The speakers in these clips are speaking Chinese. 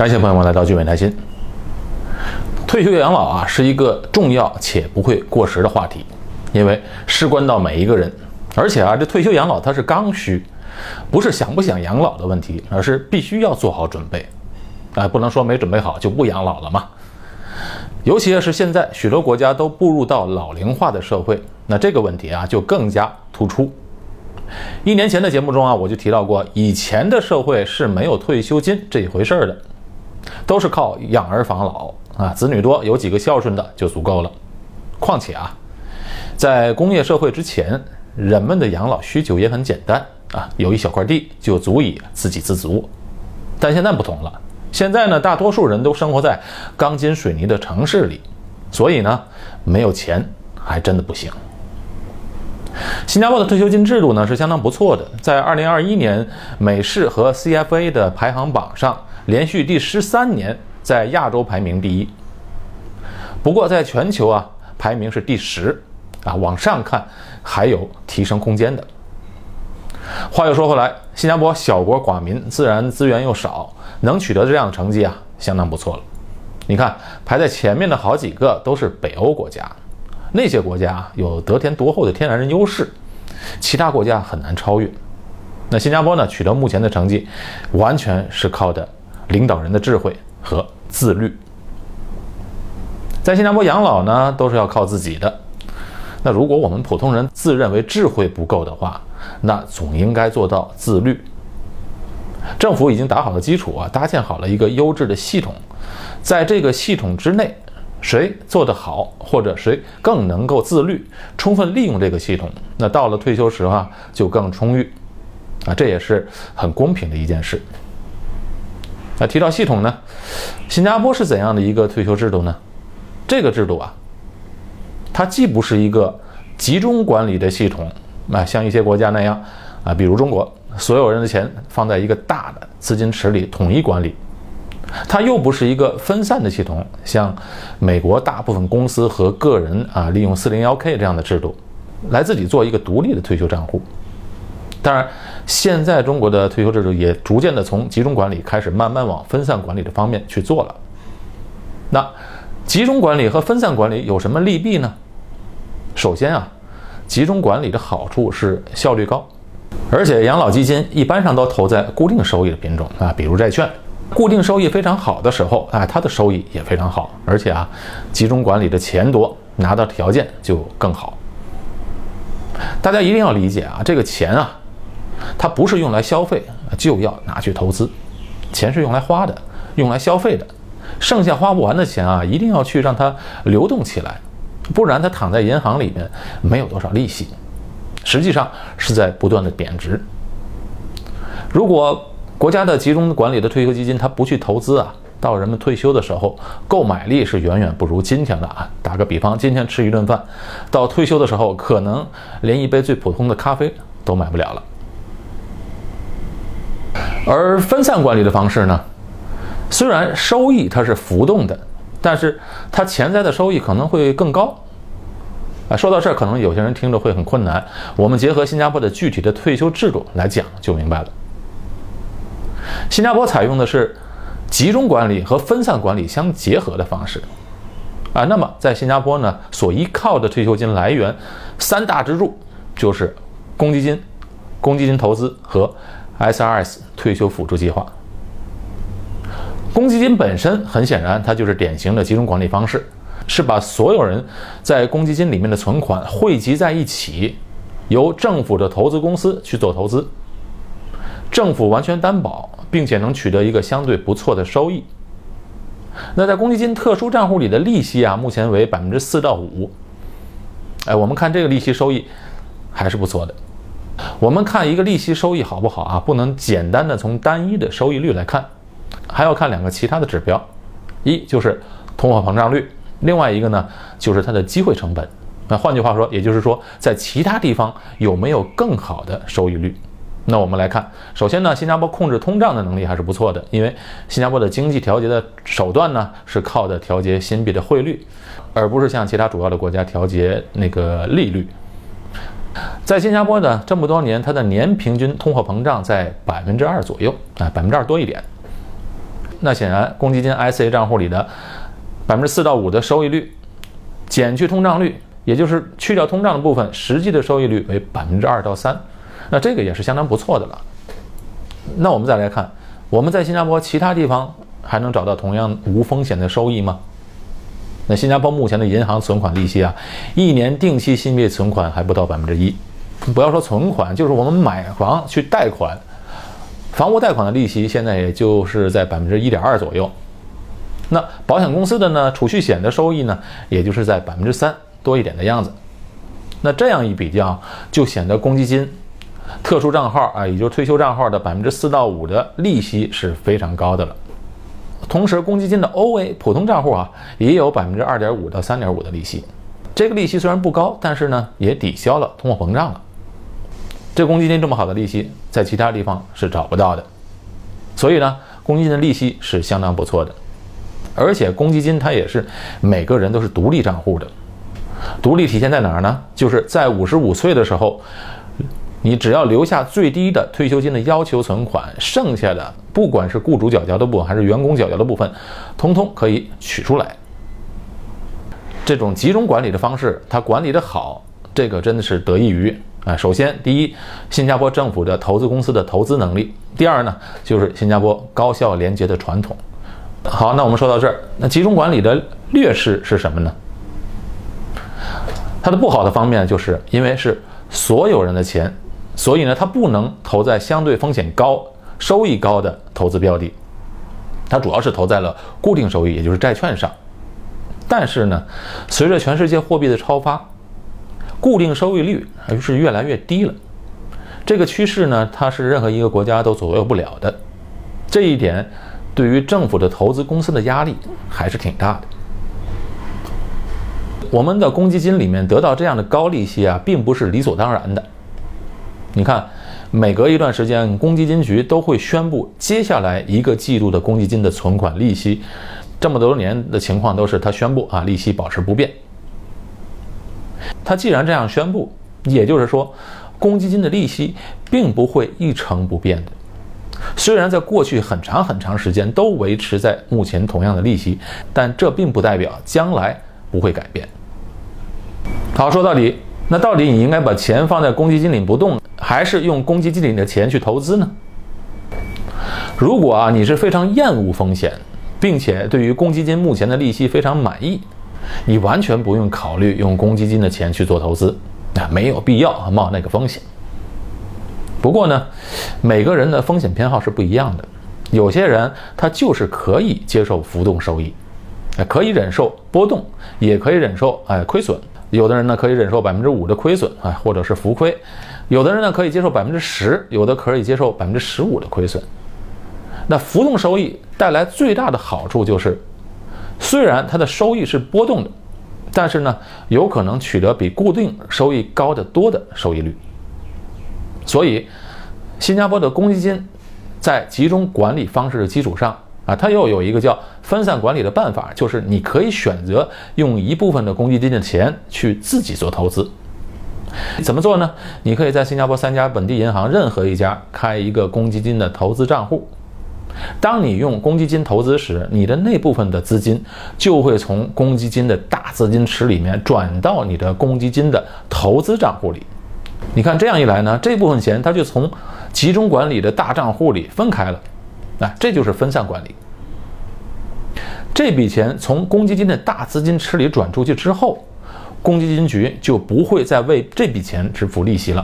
感谢朋友们来到聚美谈心。退休养老啊，是一个重要且不会过时的话题，因为事关到每一个人。而且啊，这退休养老它是刚需，不是想不想养老的问题，而是必须要做好准备。啊，不能说没准备好就不养老了嘛。尤其是现在许多国家都步入到老龄化的社会，那这个问题啊就更加突出。一年前的节目中啊，我就提到过，以前的社会是没有退休金这一回事儿的，都是靠养儿防老啊，子女多有几个孝顺的就足够了。况且啊，在工业社会之前，人们的养老需求也很简单啊，有一小块地就足以自给自足。但现在不同了，现在呢，大多数人都生活在钢筋水泥的城市里，所以呢，没有钱还真的不行。新加坡的退休金制度呢是相当不错的，在2021年美式和 CFA 的排行榜上，连续第十三年在亚洲排名第一。不过在全球啊，排名是第十，啊，往上看还有提升空间的。话又说回来，新加坡小国寡民，自然资源又少，能取得这样的成绩啊，相当不错了。你看排在前面的好几个都是北欧国家。那些国家有得天独厚的天然优势，其他国家很难超越。那新加坡呢？取得目前的成绩，完全是靠的领导人的智慧和自律。在新加坡养老呢，都是要靠自己的。那如果我们普通人自认为智慧不够的话，那总应该做到自律。政府已经打好了基础啊，搭建好了一个优质的系统，在这个系统之内。谁做得好，或者谁更能够自律，充分利用这个系统，那到了退休时啊，就更充裕，啊，这也是很公平的一件事。那提到系统呢，新加坡是怎样的一个退休制度呢？这个制度啊，它既不是一个集中管理的系统，啊，像一些国家那样，啊，比如中国，所有人的钱放在一个大的资金池里统一管理。它又不是一个分散的系统，像美国大部分公司和个人啊，利用 401k 这样的制度，来自己做一个独立的退休账户。当然，现在中国的退休制度也逐渐的从集中管理开始，慢慢往分散管理的方面去做了。那集中管理和分散管理有什么利弊呢？首先啊，集中管理的好处是效率高，而且养老基金一般上都投在固定收益的品种啊，比如债券。固定收益非常好的时候，啊，它的收益也非常好，而且啊，集中管理的钱多，拿到条件就更好。大家一定要理解啊，这个钱啊，它不是用来消费，就要拿去投资。钱是用来花的，用来消费的，剩下花不完的钱啊，一定要去让它流动起来，不然它躺在银行里面没有多少利息，实际上是在不断的贬值。如果国家的集中管理的退休基金，它不去投资啊，到人们退休的时候，购买力是远远不如今天的啊。打个比方，今天吃一顿饭，到退休的时候，可能连一杯最普通的咖啡都买不了了。而分散管理的方式呢，虽然收益它是浮动的，但是它潜在的收益可能会更高。啊，说到这儿，可能有些人听着会很困难。我们结合新加坡的具体的退休制度来讲，就明白了。新加坡采用的是集中管理和分散管理相结合的方式，啊，那么在新加坡呢，所依靠的退休金来源三大支柱就是公积金、公积金投资和 SRS 退休辅助计划。公积金本身很显然，它就是典型的集中管理方式，是把所有人在公积金里面的存款汇集在一起，由政府的投资公司去做投资。政府完全担保，并且能取得一个相对不错的收益。那在公积金特殊账户里的利息啊，目前为百分之四到五。哎，我们看这个利息收益还是不错的。我们看一个利息收益好不好啊？不能简单的从单一的收益率来看，还要看两个其他的指标，一就是通货膨胀率，另外一个呢就是它的机会成本。那换句话说，也就是说在其他地方有没有更好的收益率？那我们来看，首先呢，新加坡控制通胀的能力还是不错的，因为新加坡的经济调节的手段呢是靠的调节新币的汇率，而不是像其他主要的国家调节那个利率。在新加坡呢，这么多年，它的年平均通货膨胀在百分之二左右啊，百分之二多一点。那显然公积金 ICA 账户里的百分之四到五的收益率，减去通胀率，也就是去掉通胀的部分，实际的收益率为百分之二到三，那这个也是相当不错的了。那我们再来看，我们在新加坡其他地方还能找到同样无风险的收益吗？那新加坡目前的银行存款利息啊，一年定期新币存款还不到百分之一，不要说存款，就是我们买房去贷款，房屋贷款的利息现在也就是在百分之一点二左右。那保险公司的呢，储蓄险的收益呢，也就是在百分之三多一点的样子。那这样一比较，就显得公积金。特殊账号啊，也就是退休账号的百分之四到五的利息是非常高的了。同时，公积金的 OA 普通账户啊，也有百分之二点五到三点五的利息。这个利息虽然不高，但是呢，也抵消了通货膨胀了。这公积金这么好的利息，在其他地方是找不到的。所以呢，公积金的利息是相当不错的。而且，公积金它也是每个人都是独立账户的。独立体现在哪儿呢？就是在五十五岁的时候。你只要留下最低的退休金的要求存款，剩下的不管是雇主缴交的部分还是员工缴交的部分，通通可以取出来。这种集中管理的方式，它管理的好，这个真的是得益于啊。首先，第一，新加坡政府的投资公司的投资能力；第二呢，就是新加坡高效廉洁的传统。好，那我们说到这儿，那集中管理的劣势是什么呢？它的不好的方面，就是因为是所有人的钱。所以呢，它不能投在相对风险高、收益高的投资标的，它主要是投在了固定收益，也就是债券上。但是呢，随着全世界货币的超发，固定收益率还是越来越低了。这个趋势呢，它是任何一个国家都左右不了的。这一点对于政府的投资公司的压力还是挺大的。我们的公积金里面得到这样的高利息啊，并不是理所当然的。你看，每隔一段时间，公积金局都会宣布接下来一个季度的公积金的存款利息。这么多年的情况都是他宣布啊，利息保持不变。他既然这样宣布，也就是说，公积金的利息并不会一成不变的。虽然在过去很长很长时间都维持在目前同样的利息，但这并不代表将来不会改变。好，说到底，那到底你应该把钱放在公积金里不动？还是用公积金里的钱去投资呢？如果啊你是非常厌恶风险，并且对于公积金目前的利息非常满意，你完全不用考虑用公积金的钱去做投资，啊没有必要冒那个风险。不过呢，每个人的风险偏好是不一样的，有些人他就是可以接受浮动收益，可以忍受波动，也可以忍受哎亏损。有的人呢可以忍受百分之五的亏损啊，或者是浮亏；有的人呢可以接受百分之十，有的可以接受百分之十五的亏损。那浮动收益带来最大的好处就是，虽然它的收益是波动的，但是呢有可能取得比固定收益高得多的收益率。所以，新加坡的公积金在集中管理方式的基础上。啊，它又有一个叫分散管理的办法，就是你可以选择用一部分的公积金的钱去自己做投资。怎么做呢？你可以在新加坡三家本地银行任何一家开一个公积金的投资账户。当你用公积金投资时，你的那部分的资金就会从公积金的大资金池里面转到你的公积金的投资账户里。你看这样一来呢，这部分钱它就从集中管理的大账户里分开了。哎，这就是分散管理。这笔钱从公积金的大资金池里转出去之后，公积金局就不会再为这笔钱支付利息了。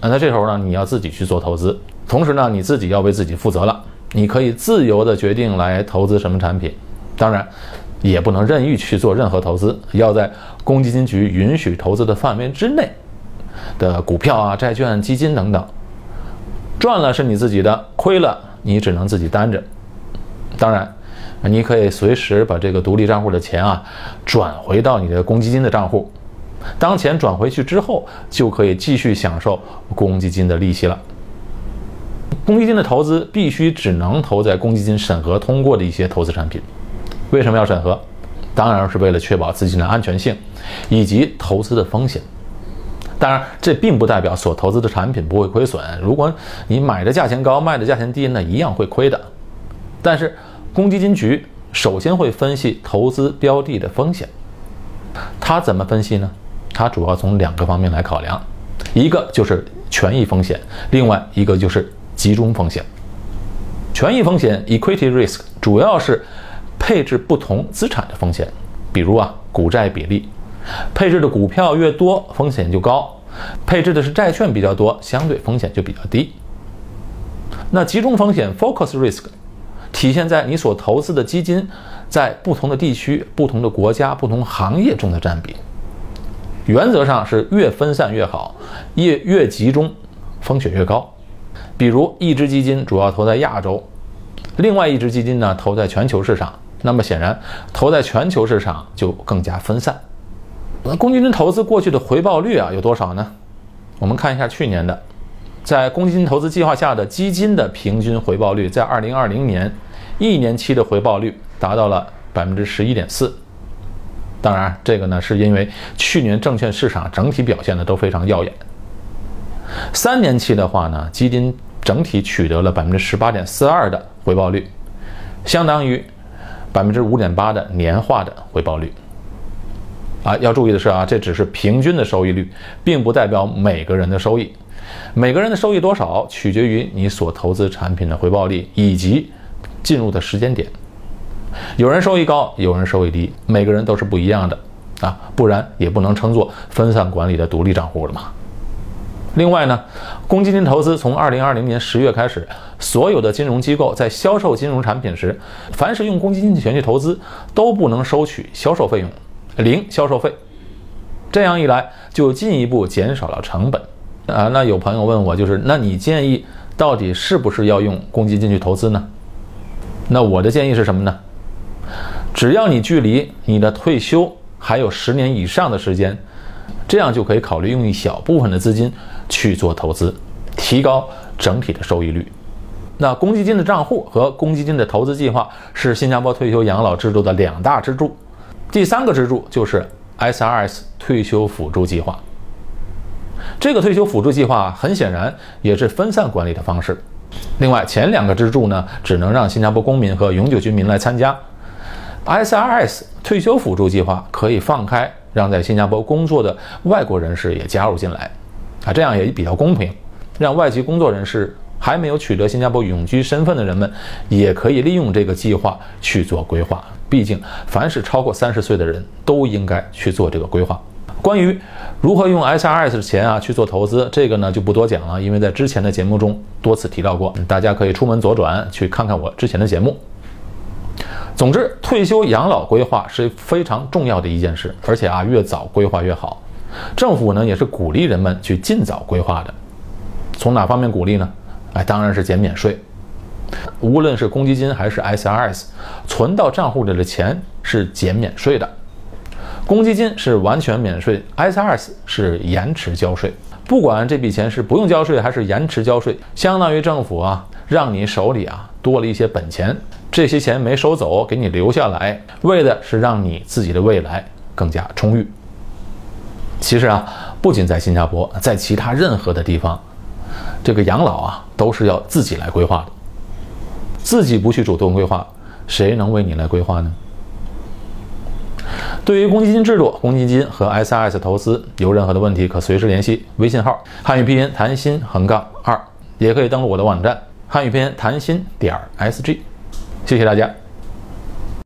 啊，那这时候呢，你要自己去做投资，同时呢，你自己要为自己负责了。你可以自由的决定来投资什么产品，当然，也不能任意去做任何投资，要在公积金局允许投资的范围之内的股票啊、债券、基金等等，赚了是你自己的，亏了。你只能自己担着，当然，你可以随时把这个独立账户的钱啊转回到你的公积金的账户。当钱转回去之后，就可以继续享受公积金的利息了。公积金的投资必须只能投在公积金审核通过的一些投资产品。为什么要审核？当然是为了确保资金的安全性以及投资的风险。当然，这并不代表所投资的产品不会亏损。如果你买的价钱高，卖的价钱低，那一样会亏的。但是，公积金局首先会分析投资标的的风险。它怎么分析呢？它主要从两个方面来考量，一个就是权益风险，另外一个就是集中风险。权益风险 （equity risk） 主要是配置不同资产的风险，比如啊股债比例，配置的股票越多，风险就高；配置的是债券比较多，相对风险就比较低。那集中风险 （focus risk） 体现在你所投资的基金在不同的地区、不同的国家、不同行业中的占比。原则上是越分散越好，越越集中，风险越高。比如一只基金主要投在亚洲，另外一只基金呢投在全球市场，那么显然投在全球市场就更加分散。那公积金投资过去的回报率啊有多少呢？我们看一下去年的，在公积金投资计划下的基金的平均回报率，在二零二零年一年期的回报率达到了百分之十一点四。当然，这个呢是因为去年证券市场整体表现的都非常耀眼。三年期的话呢，基金整体取得了百分之十八点四二的回报率，相当于百分之五点八的年化的回报率。啊，要注意的是啊，这只是平均的收益率，并不代表每个人的收益。每个人的收益多少，取决于你所投资产品的回报率以及进入的时间点。有人收益高，有人收益低，每个人都是不一样的啊，不然也不能称作分散管理的独立账户了嘛。另外呢，公积金投资从二零二零年十月开始，所有的金融机构在销售金融产品时，凡是用公积金钱去投资，都不能收取销售费用，零销售费。这样一来，就进一步减少了成本啊。那有朋友问我，就是那你建议到底是不是要用公积金去投资呢？那我的建议是什么呢？只要你距离你的退休还有十年以上的时间，这样就可以考虑用一小部分的资金去做投资，提高整体的收益率。那公积金的账户和公积金的投资计划是新加坡退休养老制度的两大支柱，第三个支柱就是 SRS 退休辅助计划。这个退休辅助计划很显然也是分散管理的方式。另外，前两个支柱呢，只能让新加坡公民和永久居民来参加。SRS 退休辅助计划可以放开，让在新加坡工作的外国人士也加入进来，啊，这样也比较公平，让外籍工作人士还没有取得新加坡永居身份的人们，也可以利用这个计划去做规划。毕竟，凡是超过三十岁的人都应该去做这个规划。关于如何用 SRS 的钱啊去做投资，这个呢就不多讲了，因为在之前的节目中多次提到过，大家可以出门左转去看看我之前的节目。总之，退休养老规划是非常重要的一件事，而且啊，越早规划越好。政府呢也是鼓励人们去尽早规划的。从哪方面鼓励呢？哎，当然是减免税。无论是公积金还是 SRS，存到账户里的钱是减免税的。公积金是完全免税，SRS 是延迟交税。不管这笔钱是不用交税还是延迟交税，相当于政府啊让你手里啊多了一些本钱。这些钱没收走，给你留下来，为的是让你自己的未来更加充裕。其实啊，不仅在新加坡，在其他任何的地方，这个养老啊都是要自己来规划的。自己不去主动规划，谁能为你来规划呢？对于公积金制度、公积金和 SRS 投资有任何的问题，可随时联系微信号汉语拼音谈心横杠二，也可以登录我的网站汉语拼音谈心点 SG。谢谢大家。